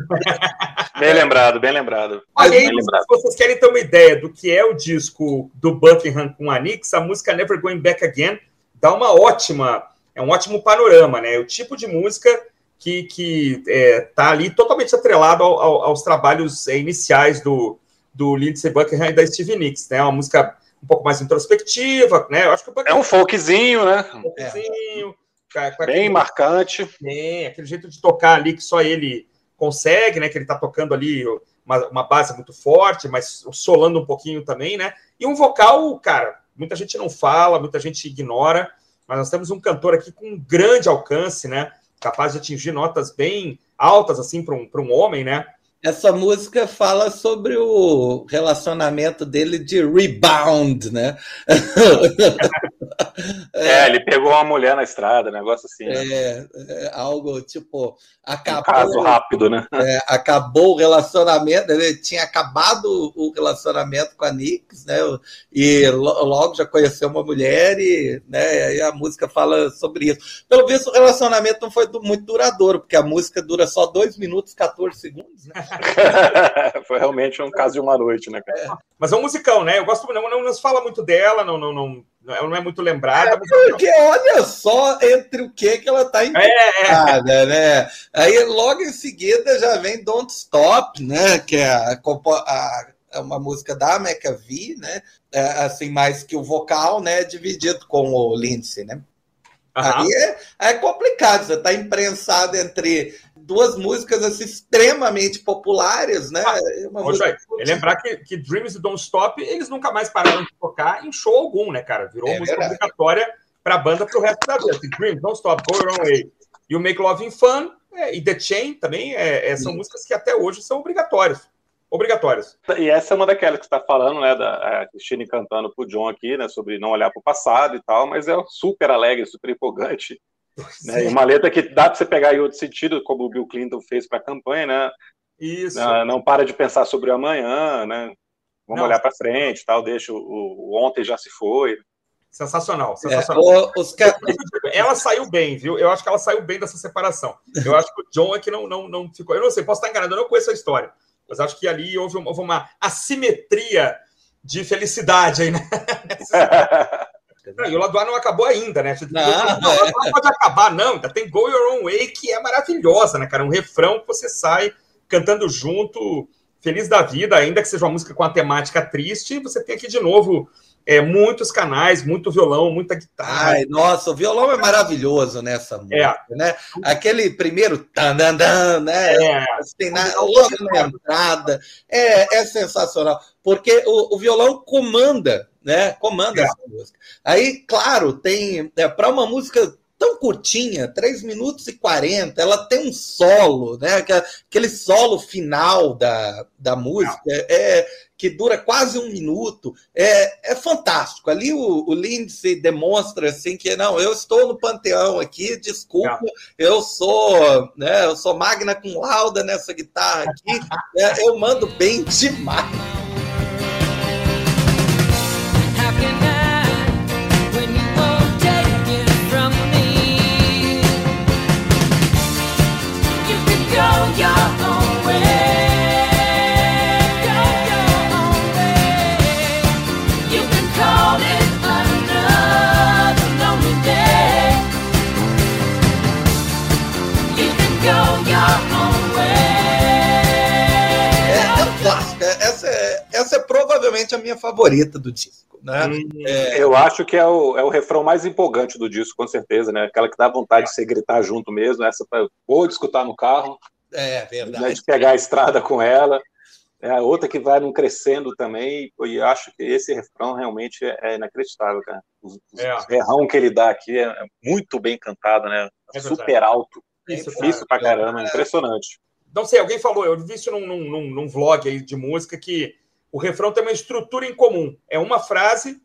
bem lembrado, bem lembrado. Olha aí, se vocês querem ter uma ideia do que é o disco do Buckingham com a Nix, a música Never Going Back Again dá uma ótima, é um ótimo panorama, né? O tipo de música que, que é, tá ali totalmente atrelado ao, ao, aos trabalhos é, iniciais do, do Lindsey Buckingham e da Stevie Nicks, né? Uma música um pouco mais introspectiva, né? Eu acho que é um folkzinho, né? Um folkzinho. É. Bem aquele, marcante. Bem, aquele jeito de tocar ali que só ele consegue, né? Que ele tá tocando ali uma, uma base muito forte, mas solando um pouquinho também, né? E um vocal, cara, muita gente não fala, muita gente ignora, mas nós temos um cantor aqui com um grande alcance, né? Capaz de atingir notas bem altas, assim, para um, um homem, né? Essa música fala sobre o relacionamento dele de rebound, né? *laughs* É, ele pegou uma mulher na estrada, negócio assim. Né? É, é, algo tipo. Acabou, um caso rápido, né? É, acabou o relacionamento, ele tinha acabado o relacionamento com a Nix, né? E logo já conheceu uma mulher e, né, e a música fala sobre isso. Pelo visto, o relacionamento não foi muito duradouro, porque a música dura só 2 minutos e 14 segundos, né? *laughs* *laughs* foi realmente um caso de uma noite, né, cara? É. Mas é um musicão, né? Eu gosto, não, não, não se fala muito dela, não, não, não ela não é muito lembrada. É porque olha só entre o que que ela está implicada, é, é. né? Aí logo em seguida já vem Don't Stop, né? Que é a, a, é uma música da McAvee, né? É, assim, mais que o vocal, né? Dividido com o Lindsay, né? Uhum. Aí é, é complicado, você está imprensado entre duas músicas assim, extremamente populares, né? Ah, Uma é lembrar que, que Dreams e Don't Stop, eles nunca mais pararam de tocar em show algum, né, cara? Virou é música verdade. obrigatória para a banda para o resto da vida. Dreams, Don't Stop, Go Your Own Way. E o Make Love in Fun é, e The Chain também é, é, são músicas que até hoje são obrigatórias. Obrigatórias. E essa é uma daquelas que está falando, né, da Christine cantando pro John aqui, né, sobre não olhar para o passado e tal, mas é super alegre, super empolgante. Né? E uma letra que dá para você pegar em outro sentido, como o Bill Clinton fez para a campanha, né? Isso. Não, não, para de pensar sobre o amanhã, né? Vamos não. olhar para frente, tal. Deixa o, o, ontem já se foi. Sensacional, sensacional. É, os... Ela saiu bem, viu? Eu acho que ela saiu bem dessa separação. Eu acho que o John é que não, não, não ficou. Eu não sei, posso estar enganado, eu não conheço a história. Mas acho que ali houve uma, houve uma assimetria de felicidade aí, né? *laughs* *laughs* Não, e o lado A não acabou ainda, né? Não, *laughs* não, não pode acabar, não. Ainda tem Go Your Own Way, que é maravilhosa, né, cara? Um refrão que você sai cantando junto, feliz da vida, ainda que seja uma música com a temática triste, você tem aqui de novo é, muitos canais, muito violão, muita guitarra. Ai, nossa, o violão é maravilhoso nessa música, é. né? Aquele primeiro tan, dan, dan, né? É. Tem na, logo na entrada. É, é sensacional, porque o, o violão comanda, né? Comanda é. essa música. Aí, claro, tem é, para uma música tão curtinha, 3 minutos e 40, ela tem um solo, né? Aquele solo final da, da música é, que dura quase um minuto, é, é fantástico. Ali o, o Lindsay demonstra assim que não, eu estou no panteão aqui, desculpa, eu sou, né? Eu sou magna com lauda nessa guitarra aqui, né, eu mando bem demais. Provavelmente a minha favorita do disco. Né? Hum, é... Eu acho que é o, é o refrão mais empolgante do disco, com certeza, né? Aquela que dá vontade de você gritar junto mesmo, essa pra, ou de escutar no carro. É, verdade. Né, de pegar a estrada com ela. É a outra que vai num crescendo também, e acho que esse refrão realmente é, é inacreditável, cara. O, é. berrão que ele dá aqui é muito bem cantado, né? É Super alto. É difícil pra caramba, é impressionante. Não sei, alguém falou, eu vi isso num, num, num vlog aí de música que o refrão tem uma estrutura em comum. É uma frase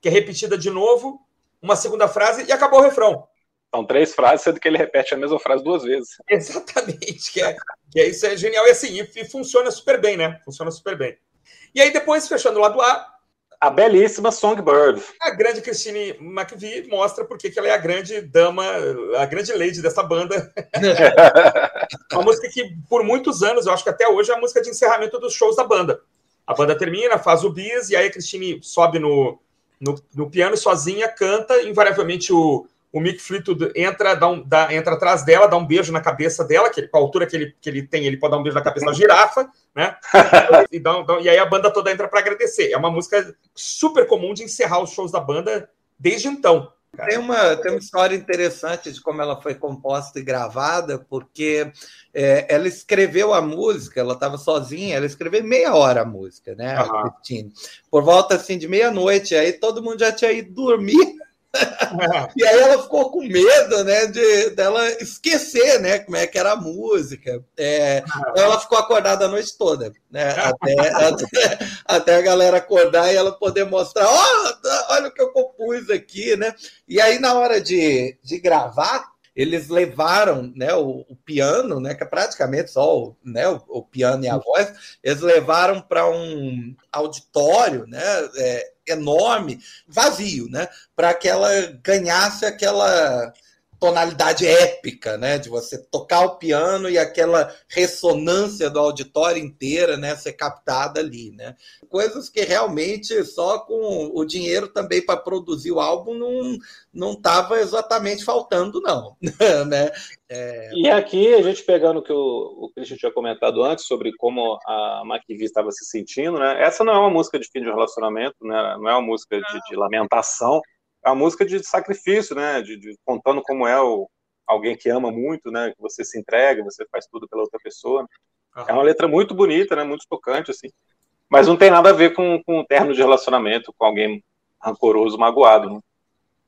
que é repetida de novo, uma segunda frase e acabou o refrão. São três frases, sendo que ele repete a mesma frase duas vezes. Exatamente, que é, que é isso é genial. E assim, e, e, funciona super bem, né? Funciona super bem. E aí, depois, fechando o lado A. A belíssima Songbird. A grande Christine McVie mostra porque que ela é a grande dama, a grande lady dessa banda. *laughs* uma música que, por muitos anos, eu acho que até hoje é a música de encerramento dos shows da banda. A banda termina, faz o bis, e aí a Cristine sobe no, no, no piano sozinha, canta, invariavelmente o, o Mick Fleetwood entra, dá um, dá, entra atrás dela, dá um beijo na cabeça dela, que com a altura que ele, que ele tem, ele pode dar um beijo na cabeça da girafa, né? e, dá, dá, e aí a banda toda entra para agradecer. É uma música super comum de encerrar os shows da banda desde então. Tem uma, tem uma história interessante de como ela foi composta e gravada, porque é, ela escreveu a música, ela estava sozinha, ela escreveu meia hora a música, né? Uhum. Por volta assim de meia-noite, aí todo mundo já tinha ido dormir. *laughs* e aí ela ficou com medo, né, de dela esquecer, né, como é que era a música. É, então ela ficou acordada a noite toda, né, *laughs* até, até, até, a galera acordar e ela poder mostrar, oh, olha o que eu compus aqui, né. E aí na hora de, de gravar, eles levaram né, o, o, piano, né, que é praticamente só o, né, o, o piano e a voz, eles levaram para um auditório né, é, enorme, vazio, né, para que ela ganhasse aquela tonalidade épica, né, de você tocar o piano e aquela ressonância do auditório inteira, né, ser captada ali, né? Coisas que realmente só com o dinheiro também para produzir o álbum não não estava exatamente faltando não, *laughs* né? É... E aqui a gente pegando o que o, o Christian tinha comentado antes sobre como a McVie estava se sentindo, né? Essa não é uma música de fim de relacionamento, né? Não é uma música de, de lamentação é uma música de sacrifício, né? De, de, contando como é o, alguém que ama muito, né? Que você se entrega, você faz tudo pela outra pessoa. Uhum. É uma letra muito bonita, né? Muito tocante, assim. Mas não tem nada a ver com, com um termo de relacionamento com alguém rancoroso, magoado. Né?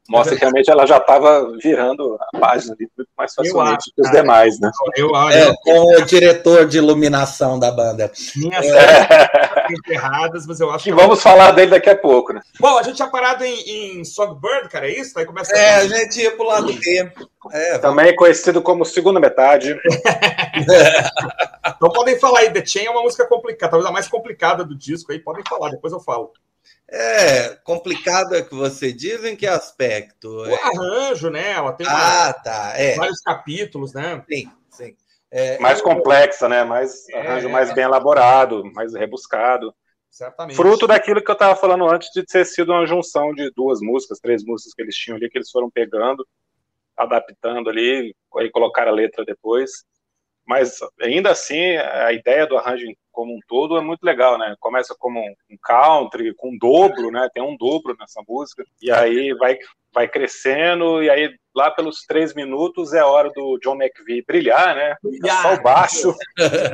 Mostra que realmente ela já estava virando a página ali muito mais facilmente acho, que os cara, demais, né? Eu acho. É, com o diretor de iluminação da banda. Minhas é. enterradas, mas eu acho que. E vamos falar dele daqui a pouco, né? Bom, a gente tinha parado em, em Songbird, cara, é isso? Aí começa É, a gente ia pro lado B. É, Também conhecido como segunda metade. *laughs* então podem falar aí, The Chain é uma música complicada, talvez a mais complicada do disco aí, podem falar, depois eu falo. É, complicado é que você diz em que aspecto? O é... arranjo, né? Ela tem ah, tá, é. vários capítulos, né? Sim, sim. É, mais eu... complexa, né? Mais é, arranjo mais bem elaborado, mais rebuscado. Certamente. Fruto daquilo que eu estava falando antes de ter sido uma junção de duas músicas, três músicas que eles tinham ali, que eles foram pegando, adaptando ali, aí colocaram a letra depois. Mas ainda assim a ideia do arranjo como um todo é muito legal, né? Começa como um country, com um dobro, né? Tem um dobro nessa música, e aí vai, vai crescendo, e aí lá pelos três minutos é hora do John McVie brilhar, né? Brilhar. Só o baixo.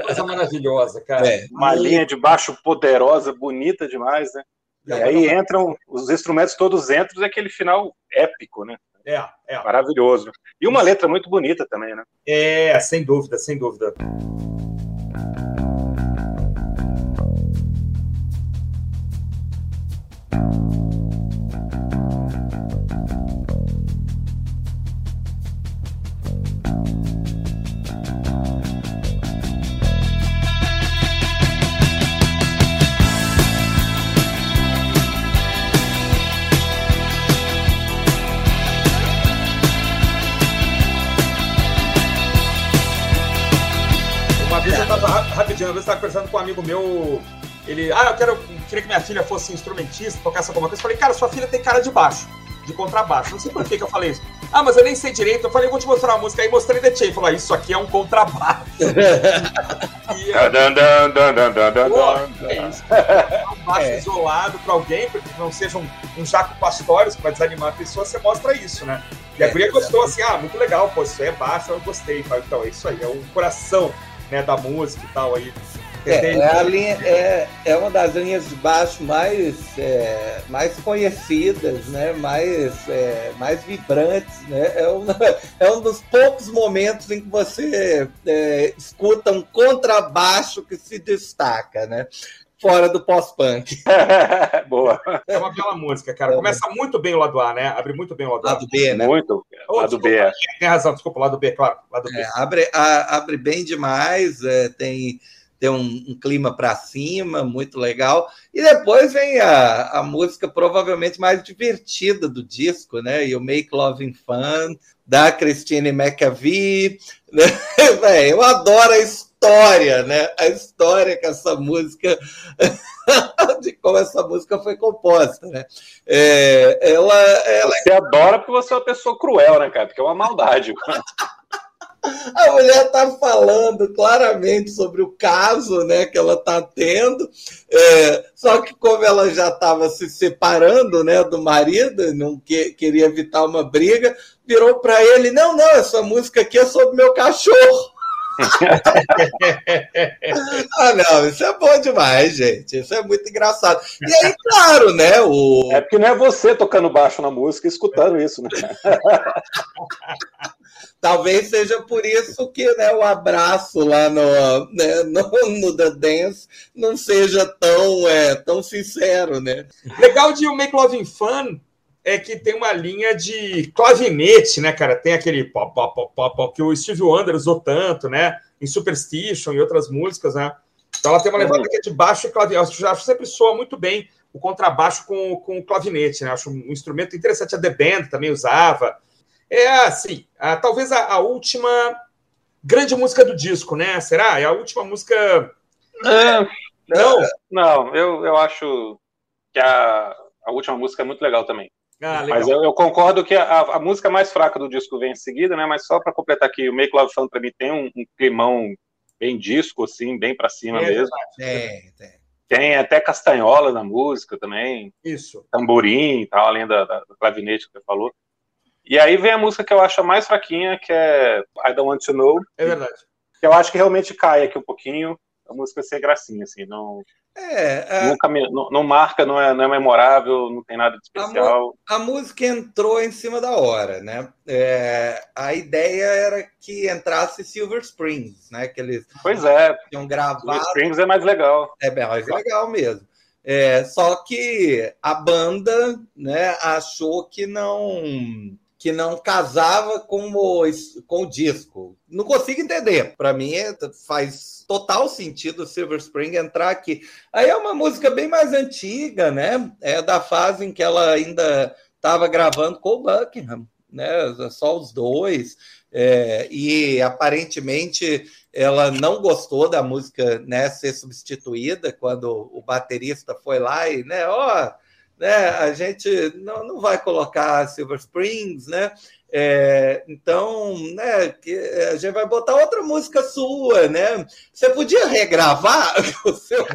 Coisa maravilhosa, cara. É. Uma linha de baixo poderosa, bonita demais, né? E aí entram, os instrumentos todos entram, e aquele final épico, né? É, é. Maravilhoso. E uma letra muito bonita também, né? É, sem dúvida, sem dúvida. Estava conversando com um amigo meu, ele, ah, eu quero, queria que minha filha fosse instrumentista, tocasse alguma coisa. Eu falei, cara, sua filha tem cara de baixo, de contrabaixo. Não sei por que, que eu falei isso. Ah, mas eu nem sei direito. Eu falei, vou te mostrar uma música. Aí mostrei The Chain. Falou, isso aqui é um contrabaixo. e, é... é um baixo é. isolado para alguém, porque não seja um, um jaco pastórios que vai desanimar a pessoa, você mostra isso, né? E a é, guria gostou assim, ah, muito legal, pô, isso aí é baixo, eu gostei. Então, é isso aí, é o coração né, da música e tal aí. É, é, a linha, é, é uma das linhas de baixo mais, é, mais conhecidas, né? mais, é, mais vibrantes. Né? É, um, *laughs* é um dos poucos momentos em que você é, escuta um contrabaixo que se destaca. Né? fora do pós-punk. *laughs* Boa. É uma bela música, cara. Começa muito bem o lado A, né? Abre muito bem o lado A. Lado B, né? Muito. Oh, lado desculpa, B. É. Tem razão, desculpa, lado B, claro. Lado B. É, abre, a, abre bem demais, é, tem, tem um, um clima para cima, muito legal. E depois vem a, a música provavelmente mais divertida do disco, né? E o Make Loving Fun, da Christine McAvee. *laughs* Né? eu adoro a história, né? A história que essa música, *laughs* de como essa música foi composta, né? É, ela, ela... Você adora porque você é uma pessoa cruel, né, cara? Porque é uma maldade. *laughs* A mulher está falando claramente sobre o caso né, que ela está tendo, é, só que como ela já estava se separando né, do marido, não que, queria evitar uma briga, virou para ele: não, não, essa música aqui é sobre meu cachorro. *laughs* ah, não, isso é bom demais, gente. Isso é muito engraçado. E aí, claro, né? O... É porque não é você tocando baixo na música e escutando isso, né? *laughs* Talvez seja por isso que né, o abraço lá no, né, no, no, The Dance não seja tão, é, tão sincero, né? Legal de o Make Loving Fun é que tem uma linha de clavinete, né, cara? Tem aquele pop, pop, pop, pop, pop que o Steve Wonder usou tanto, né? Em Superstition e outras músicas, né? Então ela tem uma uhum. levada que é de baixo e clavinete. Eu acho que sempre soa muito bem o contrabaixo com, com o clavinete, né? Acho um instrumento interessante. A The Band também usava. É assim, a, talvez a, a, última grande música do disco, né? Será? É a última música. É, não, não, eu, eu acho que a, a última música é muito legal também. Ah, mas eu, eu, concordo que a, a, música mais fraca do disco vem em seguida, né? Mas só para completar aqui, o Make Love Fun para mim tem um, um, climão bem disco, assim, bem para cima é, mesmo. Tem, tem. Tem até castanhola na música também. Isso. Tamborim e tal, além da, da, do clavinete que você falou. E aí vem a música que eu acho a mais fraquinha, que é I Don't Want to Know. É verdade. Que eu acho que realmente cai aqui um pouquinho. A música ser gracinha, assim, não. É, Nunca me, não, não, marca, não é, não é memorável, não tem nada de especial. A, a música entrou em cima da hora, né? É, a ideia era que entrasse Silver Springs, né? Que eles pois é. tinham gravado. Silver Springs é mais legal. É mais legal mesmo. É, só que a banda né, achou que não que não casava com o, com o disco. Não consigo entender. Para mim é, faz total sentido o Silver Spring entrar aqui. Aí é uma música bem mais antiga, né? É da fase em que ela ainda estava gravando com o Buckingham, né? Só os dois. É, e aparentemente ela não gostou da música né, ser substituída quando o baterista foi lá e, né, ó, né? A gente não, não vai colocar Silver Springs, né? É, então, né, a gente vai botar outra música sua, né? Você podia regravar *laughs* o seu.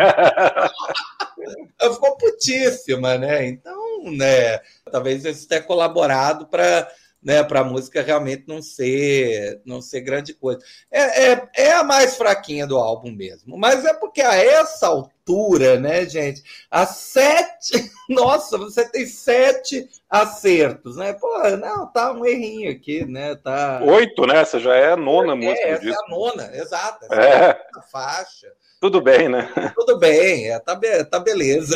Ficou putíssima, né? Então, né, talvez isso tenha colaborado para né, para a música realmente não ser não ser grande coisa. É, é, é, a mais fraquinha do álbum mesmo, mas é porque a essa altura, né, gente, a sete, *laughs* nossa, você tem sete acertos, né? Pô, não, tá um errinho aqui, né? Tá oito, né? Essa já é a nona é, música essa disso. é a nona, exato. Essa é. é a faixa. Tudo bem, né? *laughs* Tudo bem, é, tá, be tá beleza.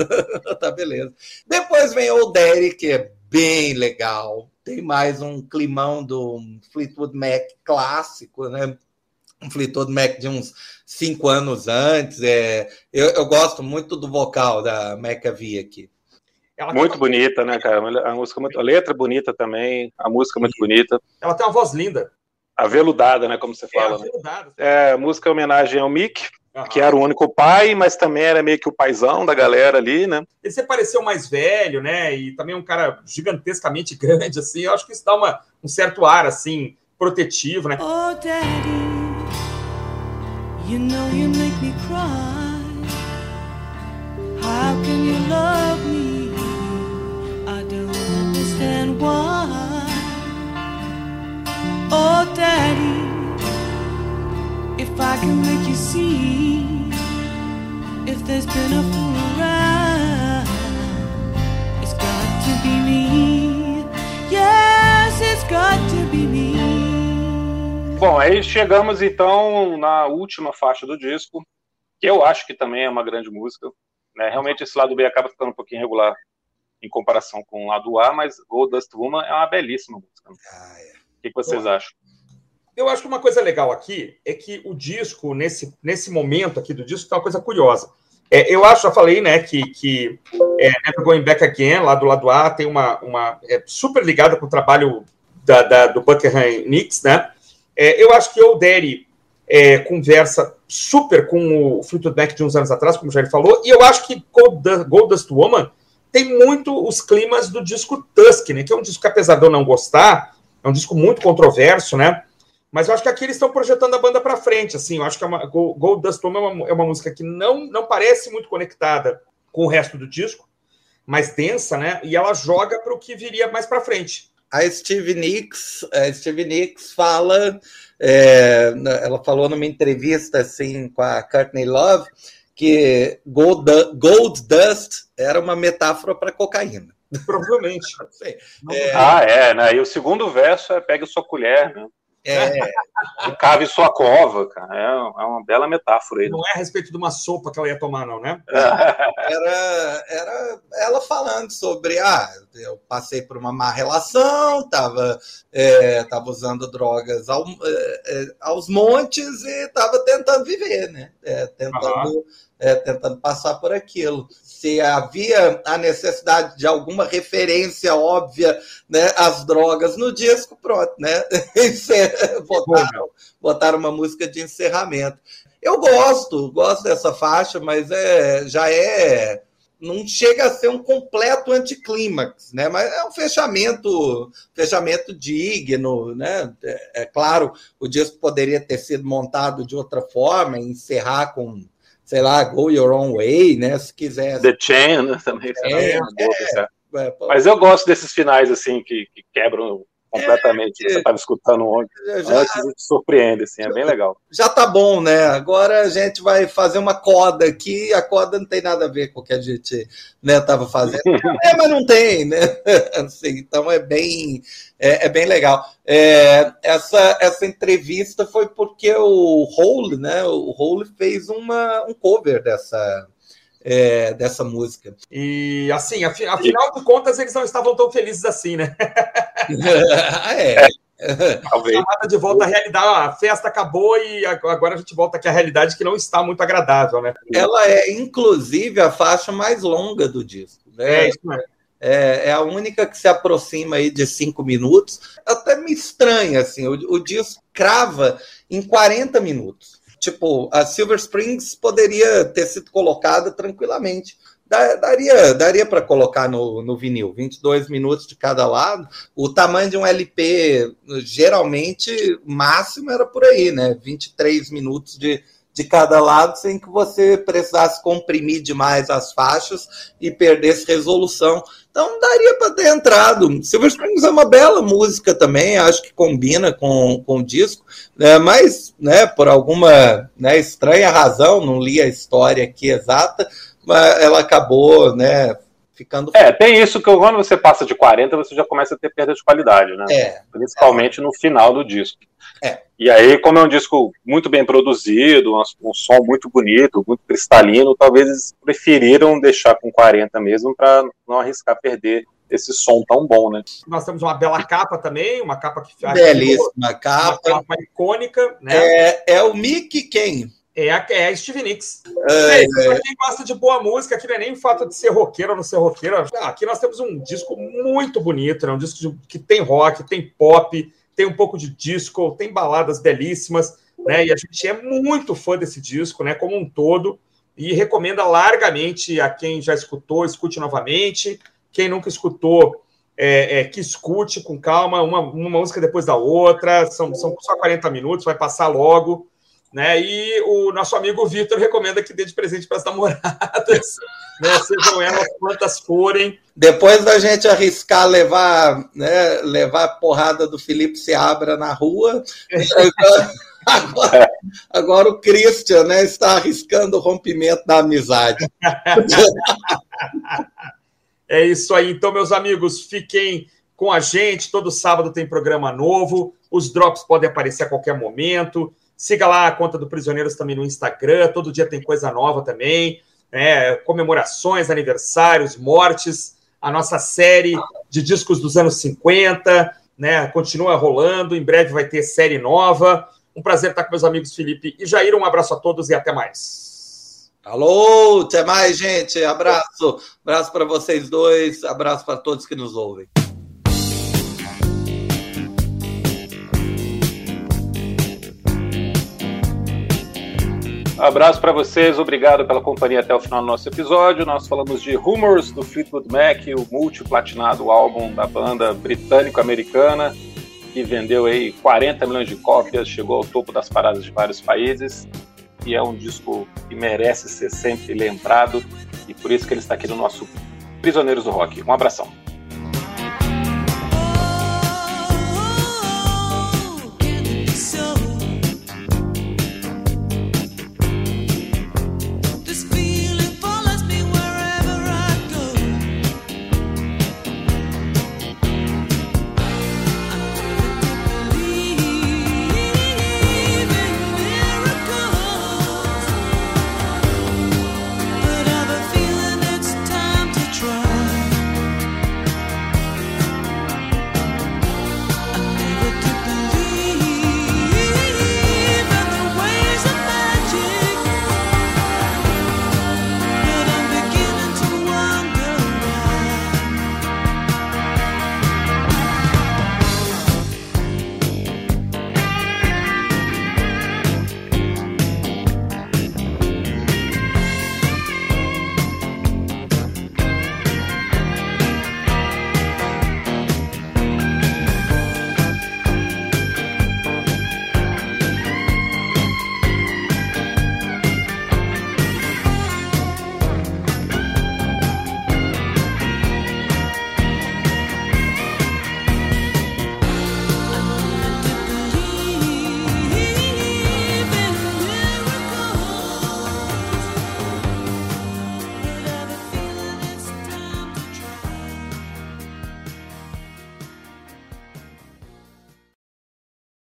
*laughs* tá beleza. Depois vem o Derek, que é bem legal tem mais um climão do Fleetwood Mac clássico, né? Um Fleetwood Mac de uns cinco anos antes. É, eu, eu gosto muito do vocal da McAvee aqui. Ela muito tem... bonita, né, cara? A música muito... a letra é bonita também, a música é muito bonita. Ela tem uma voz linda. Aveludada, né? Como você fala. É, né? é música é homenagem ao Mick, Uhum. que era o único pai, mas também era meio que o paizão da galera ali, né? Ele se pareceu mais velho, né? E também um cara gigantescamente *laughs* grande, assim. Eu acho que isso dá uma, um certo ar, assim, protetivo, né? Oh, Daddy, you know you make me cry. How can you love me? I don't understand why. Oh, Daddy. If I can make you see if there's been a fool around, it's got to be me. Yes, it's got to be me. Bom, aí chegamos então na última faixa do disco, que eu acho que também é uma grande música. Né? Realmente esse lado B acaba ficando um pouquinho regular em comparação com o lado A, mas Gold Dust Woman é uma belíssima música. Ah, é. O que, que vocês acham? Eu acho que uma coisa legal aqui é que o disco, nesse, nesse momento aqui do disco, tem uma coisa curiosa. É, eu acho, já falei, né, que, que é, Never Going Back Again, lá do lado A, tem uma, uma é, super ligada com o trabalho da, da, do Buckingham Knicks, né? É, eu acho que o Daddy é, conversa super com o Fleetwood Mac de uns anos atrás, como já ele falou, e eu acho que Gold, Gold Dust Woman tem muito os climas do disco Tusk, né? Que é um disco que, apesar de eu não gostar, é um disco muito controverso, né? Mas eu acho que aqui eles estão projetando a banda para frente, assim. Eu acho que a é Gold Dust é uma, é uma música que não, não parece muito conectada com o resto do disco, mais densa, né? E ela joga para o que viria mais para frente. A Steve Nicks, a Steve Nicks fala, é, ela falou numa entrevista assim com a Courtney Love que Gold, Gold Dust era uma metáfora para cocaína. Provavelmente. *laughs* é... Ah, é, né? E o segundo verso é pegue sua colher, né? É, cave sua cova, cara. É, é uma bela metáfora aí. Não é a respeito de uma sopa que ela ia tomar, não, né? *laughs* Era, era ela falando sobre, ah, eu passei por uma má relação, tava, é, tava usando drogas ao, é, é aos montes e tava tentando viver, né? É, tentando, uhum. tentando passar por aquilo se havia a necessidade de alguma referência óbvia né, às drogas no disco, pronto, né? *laughs* botaram, botaram uma música de encerramento. Eu gosto, gosto dessa faixa, mas é, já é. Não chega a ser um completo anticlímax, né? Mas é um fechamento, fechamento digno, né? É, é claro, o disco poderia ter sido montado de outra forma, encerrar com sei lá, Go Your Own Way, né? Se quiser. The Chain, né? Também. É, é, é, Mas eu gosto desses finais, assim, que, que quebram completamente. É, você estava escutando ontem. Já, antes te surpreende, assim, é bem legal. Já tá bom, né? Agora a gente vai fazer uma coda aqui, a coda não tem nada a ver com o que a gente né, tava fazendo. *laughs* é, mas não tem, né? *laughs* Assim, então é bem, é, é bem legal. É, essa, essa entrevista foi porque o Hole, né? O Hole fez uma, um cover dessa é, dessa música. E assim, afinal de contas, eles não estavam tão felizes assim, né? *laughs* é. Talvez. Chamada de volta à realidade. A festa acabou e agora a gente volta aqui à realidade que não está muito agradável, né? Ela é, inclusive, a faixa mais longa do disco. Né? É, isso mesmo. É, é, a única que se aproxima aí de cinco minutos. Até me estranha, assim, o, o disco crava em 40 minutos. Tipo, a Silver Springs poderia ter sido colocada tranquilamente daria daria para colocar no, no vinil, 22 minutos de cada lado. O tamanho de um LP, geralmente, máximo era por aí, né? 23 minutos de, de cada lado, sem que você precisasse comprimir demais as faixas e perdesse resolução. Então daria para ter entrado. Silver Strings é uma bela música também, acho que combina com, com o disco, né? mas né, por alguma né, estranha razão, não li a história aqui exata, mas ela acabou né, ficando. É, tem isso que quando você passa de 40, você já começa a ter perda de qualidade, né? É, Principalmente é. no final do disco. É. E aí, como é um disco muito bem produzido, um, um som muito bonito, muito cristalino, talvez eles preferiram deixar com 40 mesmo para não arriscar perder esse som tão bom, né? Nós temos uma bela capa também, uma capa que belíssima capa, uma capa icônica, né? É, é o Mick quem? É a, é a Steve Nicks. É, é, pra quem gosta de boa música, aqui não é nem o fato de ser roqueiro ou não ser roqueiro. Aqui nós temos um disco muito bonito, né? um disco de, que tem rock, tem pop, tem um pouco de disco, tem baladas belíssimas, né? E a gente é muito fã desse disco, né? Como um todo, e recomenda largamente a quem já escutou, escute novamente. Quem nunca escutou, é, é, que escute com calma, uma, uma música depois da outra. São, são só 40 minutos, vai passar logo. Né? E o nosso amigo Vitor recomenda que dê de presente para as namoradas, *laughs* né? sejam elas quantas forem. Depois da gente arriscar levar, né, levar a porrada do Felipe Seabra na rua, *laughs* agora, agora, o Christian né, está arriscando o rompimento da amizade. *laughs* É isso aí. Então, meus amigos, fiquem com a gente. Todo sábado tem programa novo. Os drops podem aparecer a qualquer momento. Siga lá a conta do Prisioneiros também no Instagram, todo dia tem coisa nova também, né? comemorações, aniversários, mortes, a nossa série de discos dos anos 50, né? Continua rolando, em breve vai ter série nova. Um prazer estar com meus amigos Felipe e Jair. Um abraço a todos e até mais. Alô, até mais, gente. Abraço. Abraço para vocês dois, abraço para todos que nos ouvem. Abraço para vocês, obrigado pela companhia até o final do nosso episódio. Nós falamos de Rumors do Fleetwood Mac, o multiplatinado álbum da banda britânico-americana, que vendeu aí 40 milhões de cópias, chegou ao topo das paradas de vários países, e é um disco que merece ser sempre lembrado, e por isso que ele está aqui no nosso Prisioneiros do Rock. Um abração.